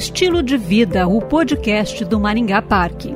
Estilo de Vida, o podcast do Maringá Parque.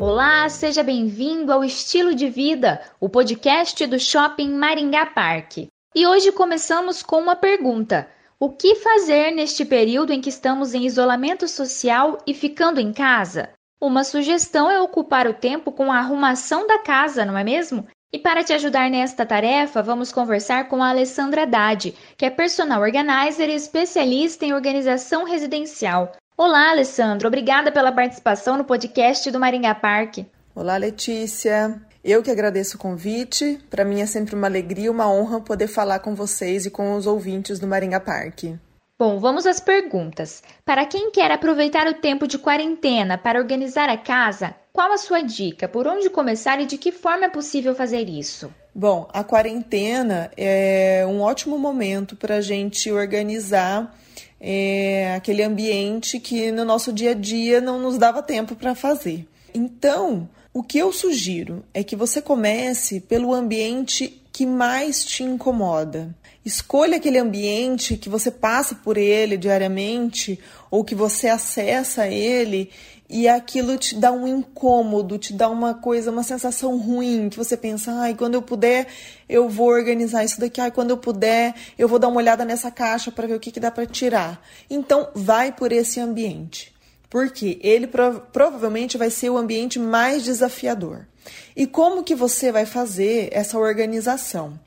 Olá, seja bem-vindo ao Estilo de Vida, o podcast do Shopping Maringá Parque. E hoje começamos com uma pergunta: o que fazer neste período em que estamos em isolamento social e ficando em casa? Uma sugestão é ocupar o tempo com a arrumação da casa, não é mesmo? E para te ajudar nesta tarefa, vamos conversar com a Alessandra Haddad, que é personal organizer e especialista em organização residencial. Olá, Alessandra, obrigada pela participação no podcast do Maringá Parque. Olá, Letícia. Eu que agradeço o convite. Para mim é sempre uma alegria e uma honra poder falar com vocês e com os ouvintes do Maringá Parque. Bom, vamos às perguntas. Para quem quer aproveitar o tempo de quarentena para organizar a casa, qual a sua dica? Por onde começar e de que forma é possível fazer isso? Bom, a quarentena é um ótimo momento para a gente organizar é, aquele ambiente que no nosso dia a dia não nos dava tempo para fazer. Então, o que eu sugiro é que você comece pelo ambiente que mais te incomoda. Escolha aquele ambiente que você passa por ele diariamente ou que você acessa ele e aquilo te dá um incômodo, te dá uma coisa, uma sensação ruim, que você pensa, ai, quando eu puder, eu vou organizar isso daqui, ai, quando eu puder, eu vou dar uma olhada nessa caixa para ver o que, que dá para tirar. Então, vai por esse ambiente. Porque ele prov provavelmente vai ser o ambiente mais desafiador. E como que você vai fazer essa organização?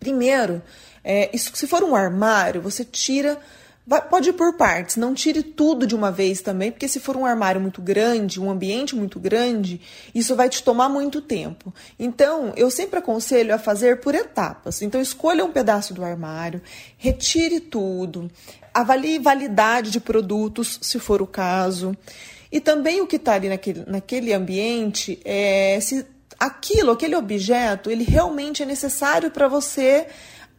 Primeiro, é, isso, se for um armário, você tira. Vai, pode ir por partes, não tire tudo de uma vez também, porque se for um armário muito grande, um ambiente muito grande, isso vai te tomar muito tempo. Então, eu sempre aconselho a fazer por etapas. Então, escolha um pedaço do armário, retire tudo, avalie validade de produtos, se for o caso. E também o que está ali naquele, naquele ambiente é se aquilo, aquele objeto, ele realmente é necessário para você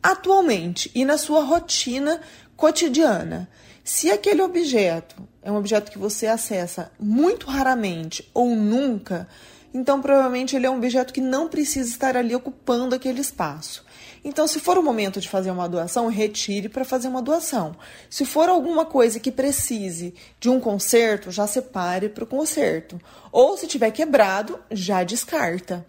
atualmente e na sua rotina cotidiana. Se aquele objeto é um objeto que você acessa muito raramente ou nunca, então provavelmente ele é um objeto que não precisa estar ali ocupando aquele espaço. Então, se for o momento de fazer uma doação, retire para fazer uma doação. Se for alguma coisa que precise de um conserto, já separe para o conserto. Ou se tiver quebrado, já descarta.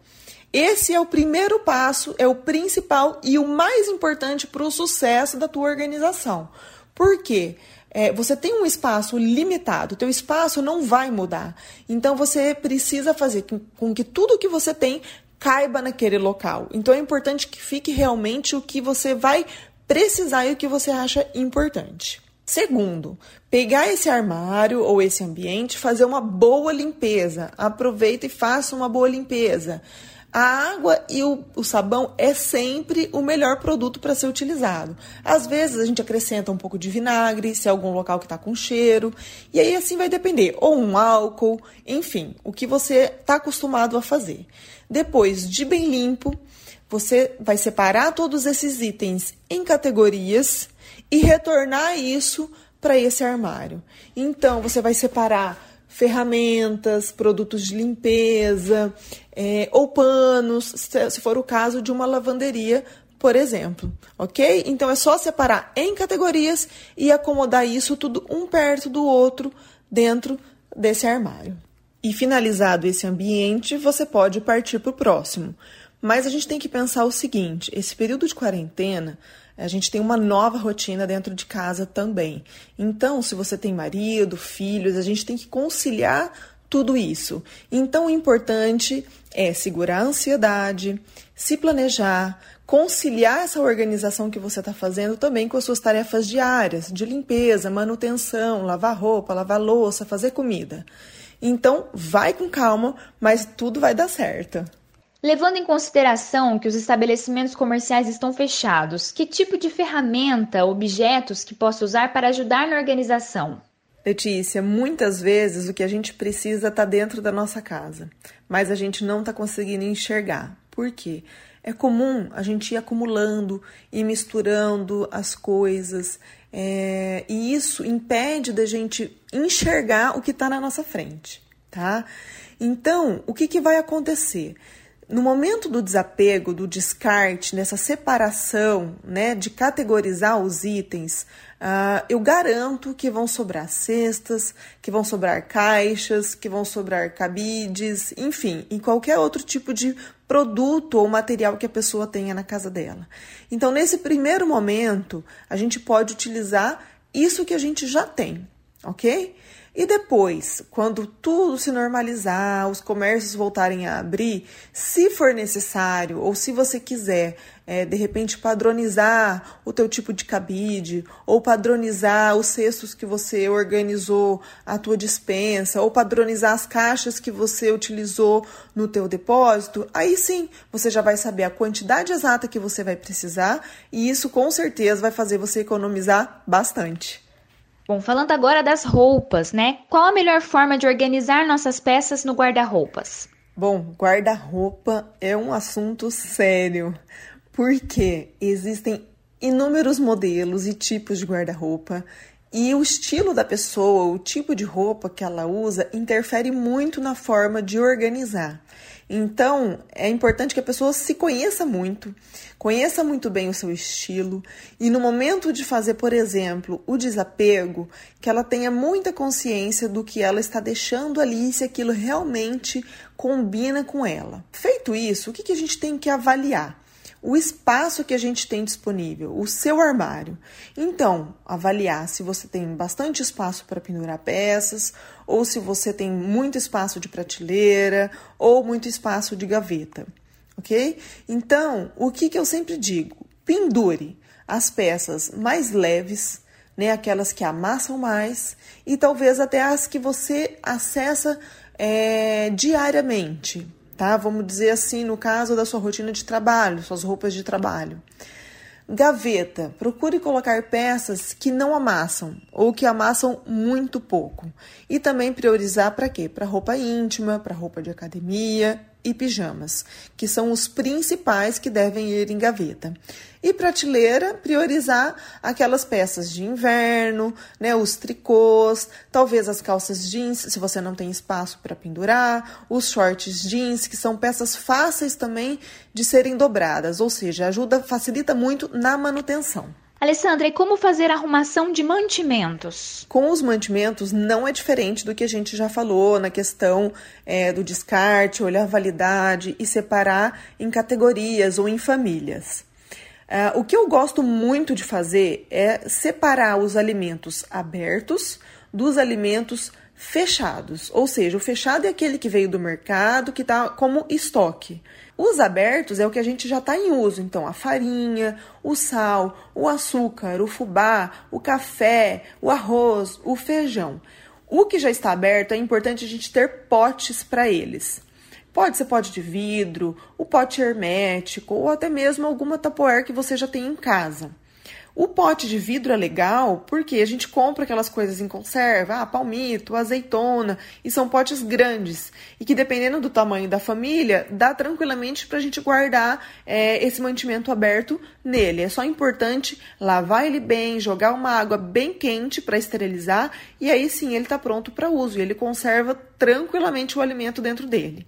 Esse é o primeiro passo, é o principal e o mais importante para o sucesso da tua organização. Por quê? É, você tem um espaço limitado, teu espaço não vai mudar. Então você precisa fazer com que tudo que você tem caiba naquele local. Então é importante que fique realmente o que você vai precisar e o que você acha importante. Segundo, pegar esse armário ou esse ambiente, fazer uma boa limpeza. Aproveita e faça uma boa limpeza. A água e o, o sabão é sempre o melhor produto para ser utilizado. Às vezes a gente acrescenta um pouco de vinagre, se é algum local que está com cheiro, e aí assim vai depender, ou um álcool, enfim, o que você está acostumado a fazer. Depois de bem limpo, você vai separar todos esses itens em categorias e retornar isso para esse armário. Então, você vai separar ferramentas, produtos de limpeza é, ou panos, se for o caso de uma lavanderia, por exemplo, ok? Então é só separar em categorias e acomodar isso tudo um perto do outro dentro desse armário. E finalizado esse ambiente, você pode partir para o próximo. Mas a gente tem que pensar o seguinte: esse período de quarentena a gente tem uma nova rotina dentro de casa também. Então, se você tem marido, filhos, a gente tem que conciliar tudo isso. Então, o importante é segurar a ansiedade, se planejar, conciliar essa organização que você está fazendo também com as suas tarefas diárias de limpeza, manutenção, lavar roupa, lavar louça, fazer comida. Então, vai com calma, mas tudo vai dar certo. Levando em consideração que os estabelecimentos comerciais estão fechados, que tipo de ferramenta, objetos que posso usar para ajudar na organização? Letícia, muitas vezes o que a gente precisa está dentro da nossa casa, mas a gente não está conseguindo enxergar. Por quê? É comum a gente ir acumulando e misturando as coisas, é, e isso impede da gente enxergar o que está na nossa frente, tá? Então, o que, que vai acontecer? No momento do desapego, do descarte, nessa separação, né, de categorizar os itens, uh, eu garanto que vão sobrar cestas, que vão sobrar caixas, que vão sobrar cabides, enfim, em qualquer outro tipo de produto ou material que a pessoa tenha na casa dela. Então, nesse primeiro momento, a gente pode utilizar isso que a gente já tem, ok? E depois, quando tudo se normalizar, os comércios voltarem a abrir, se for necessário ou se você quiser, é, de repente, padronizar o teu tipo de cabide ou padronizar os cestos que você organizou a tua dispensa ou padronizar as caixas que você utilizou no teu depósito, aí sim, você já vai saber a quantidade exata que você vai precisar e isso com certeza vai fazer você economizar bastante. Bom, falando agora das roupas, né? Qual a melhor forma de organizar nossas peças no guarda-roupas? Bom, guarda-roupa é um assunto sério, porque existem inúmeros modelos e tipos de guarda-roupa e o estilo da pessoa, o tipo de roupa que ela usa, interfere muito na forma de organizar. Então, é importante que a pessoa se conheça muito, conheça muito bem o seu estilo e no momento de fazer, por exemplo, o desapego, que ela tenha muita consciência do que ela está deixando ali, se aquilo realmente combina com ela. Feito isso, o que a gente tem que avaliar? O espaço que a gente tem disponível, o seu armário. Então, avaliar se você tem bastante espaço para pendurar peças, ou se você tem muito espaço de prateleira, ou muito espaço de gaveta, ok? Então, o que, que eu sempre digo? Pendure as peças mais leves, né, aquelas que amassam mais, e talvez até as que você acessa é, diariamente, tá? Vamos dizer assim, no caso da sua rotina de trabalho, suas roupas de trabalho. Gaveta, procure colocar peças que não amassam ou que amassam muito pouco. E também priorizar para quê? Para roupa íntima, para roupa de academia e pijamas, que são os principais que devem ir em gaveta. E prateleira, priorizar aquelas peças de inverno, né, os tricôs, talvez as calças jeans, se você não tem espaço para pendurar, os shorts jeans, que são peças fáceis também de serem dobradas, ou seja, ajuda, facilita muito na manutenção. Alessandra, e como fazer arrumação de mantimentos? Com os mantimentos não é diferente do que a gente já falou na questão é, do descarte, olhar a validade e separar em categorias ou em famílias. Uh, o que eu gosto muito de fazer é separar os alimentos abertos dos alimentos fechados. Ou seja, o fechado é aquele que veio do mercado, que está como estoque. Os abertos é o que a gente já está em uso, então a farinha, o sal, o açúcar, o fubá, o café, o arroz, o feijão. O que já está aberto é importante a gente ter potes para eles. Pode ser pote de vidro, o pote hermético ou até mesmo alguma tapoer que você já tem em casa. O pote de vidro é legal porque a gente compra aquelas coisas em conserva, ah, palmito, azeitona, e são potes grandes e que dependendo do tamanho da família, dá tranquilamente para a gente guardar é, esse mantimento aberto nele. É só importante lavar ele bem, jogar uma água bem quente para esterilizar e aí sim ele está pronto para uso e ele conserva tranquilamente o alimento dentro dele.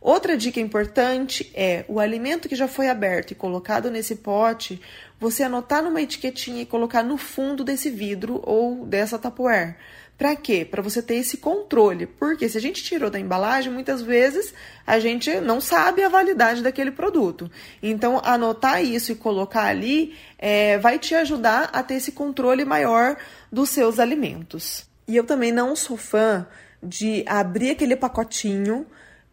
Outra dica importante é o alimento que já foi aberto e colocado nesse pote, você anotar numa etiquetinha e colocar no fundo desse vidro ou dessa Tupperware. Para quê? Para você ter esse controle. Porque se a gente tirou da embalagem, muitas vezes a gente não sabe a validade daquele produto. Então, anotar isso e colocar ali é, vai te ajudar a ter esse controle maior dos seus alimentos. E eu também não sou fã de abrir aquele pacotinho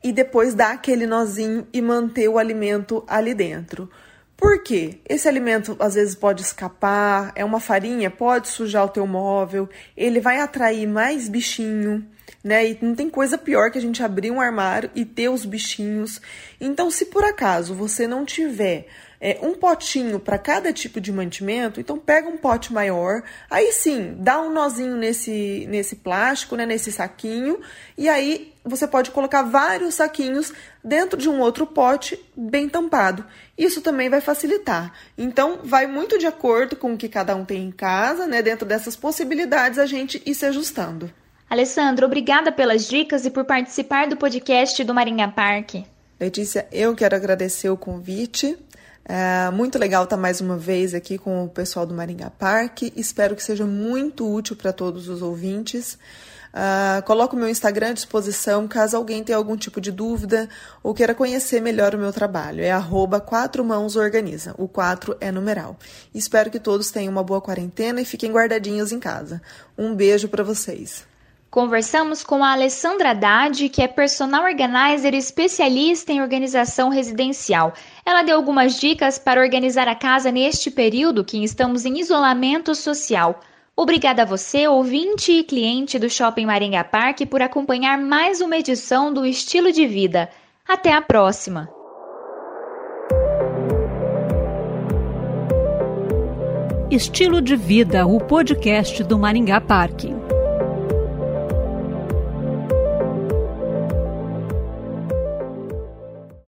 e depois dar aquele nozinho e manter o alimento ali dentro. Por quê? Esse alimento às vezes pode escapar, é uma farinha, pode sujar o teu móvel, ele vai atrair mais bichinho, né? E não tem coisa pior que a gente abrir um armário e ter os bichinhos. Então, se por acaso você não tiver é, um potinho para cada tipo de mantimento, então pega um pote maior, aí sim, dá um nozinho nesse, nesse plástico, né, nesse saquinho, e aí você pode colocar vários saquinhos dentro de um outro pote bem tampado. Isso também vai facilitar. Então, vai muito de acordo com o que cada um tem em casa, né? Dentro dessas possibilidades, a gente ir se ajustando. Alessandro, obrigada pelas dicas e por participar do podcast do Marinha Parque. Letícia, eu quero agradecer o convite. É muito legal estar mais uma vez aqui com o pessoal do Maringá Parque. Espero que seja muito útil para todos os ouvintes. Uh, coloco o meu Instagram à disposição caso alguém tenha algum tipo de dúvida ou queira conhecer melhor o meu trabalho. É arroba quatro mãos organiza. O 4 é numeral. Espero que todos tenham uma boa quarentena e fiquem guardadinhos em casa. Um beijo para vocês. Conversamos com a Alessandra Haddad, que é personal organizer especialista em organização residencial. Ela deu algumas dicas para organizar a casa neste período que estamos em isolamento social. Obrigada a você, ouvinte e cliente do Shopping Maringá Parque, por acompanhar mais uma edição do Estilo de Vida. Até a próxima! Estilo de Vida, o podcast do Maringá Parque.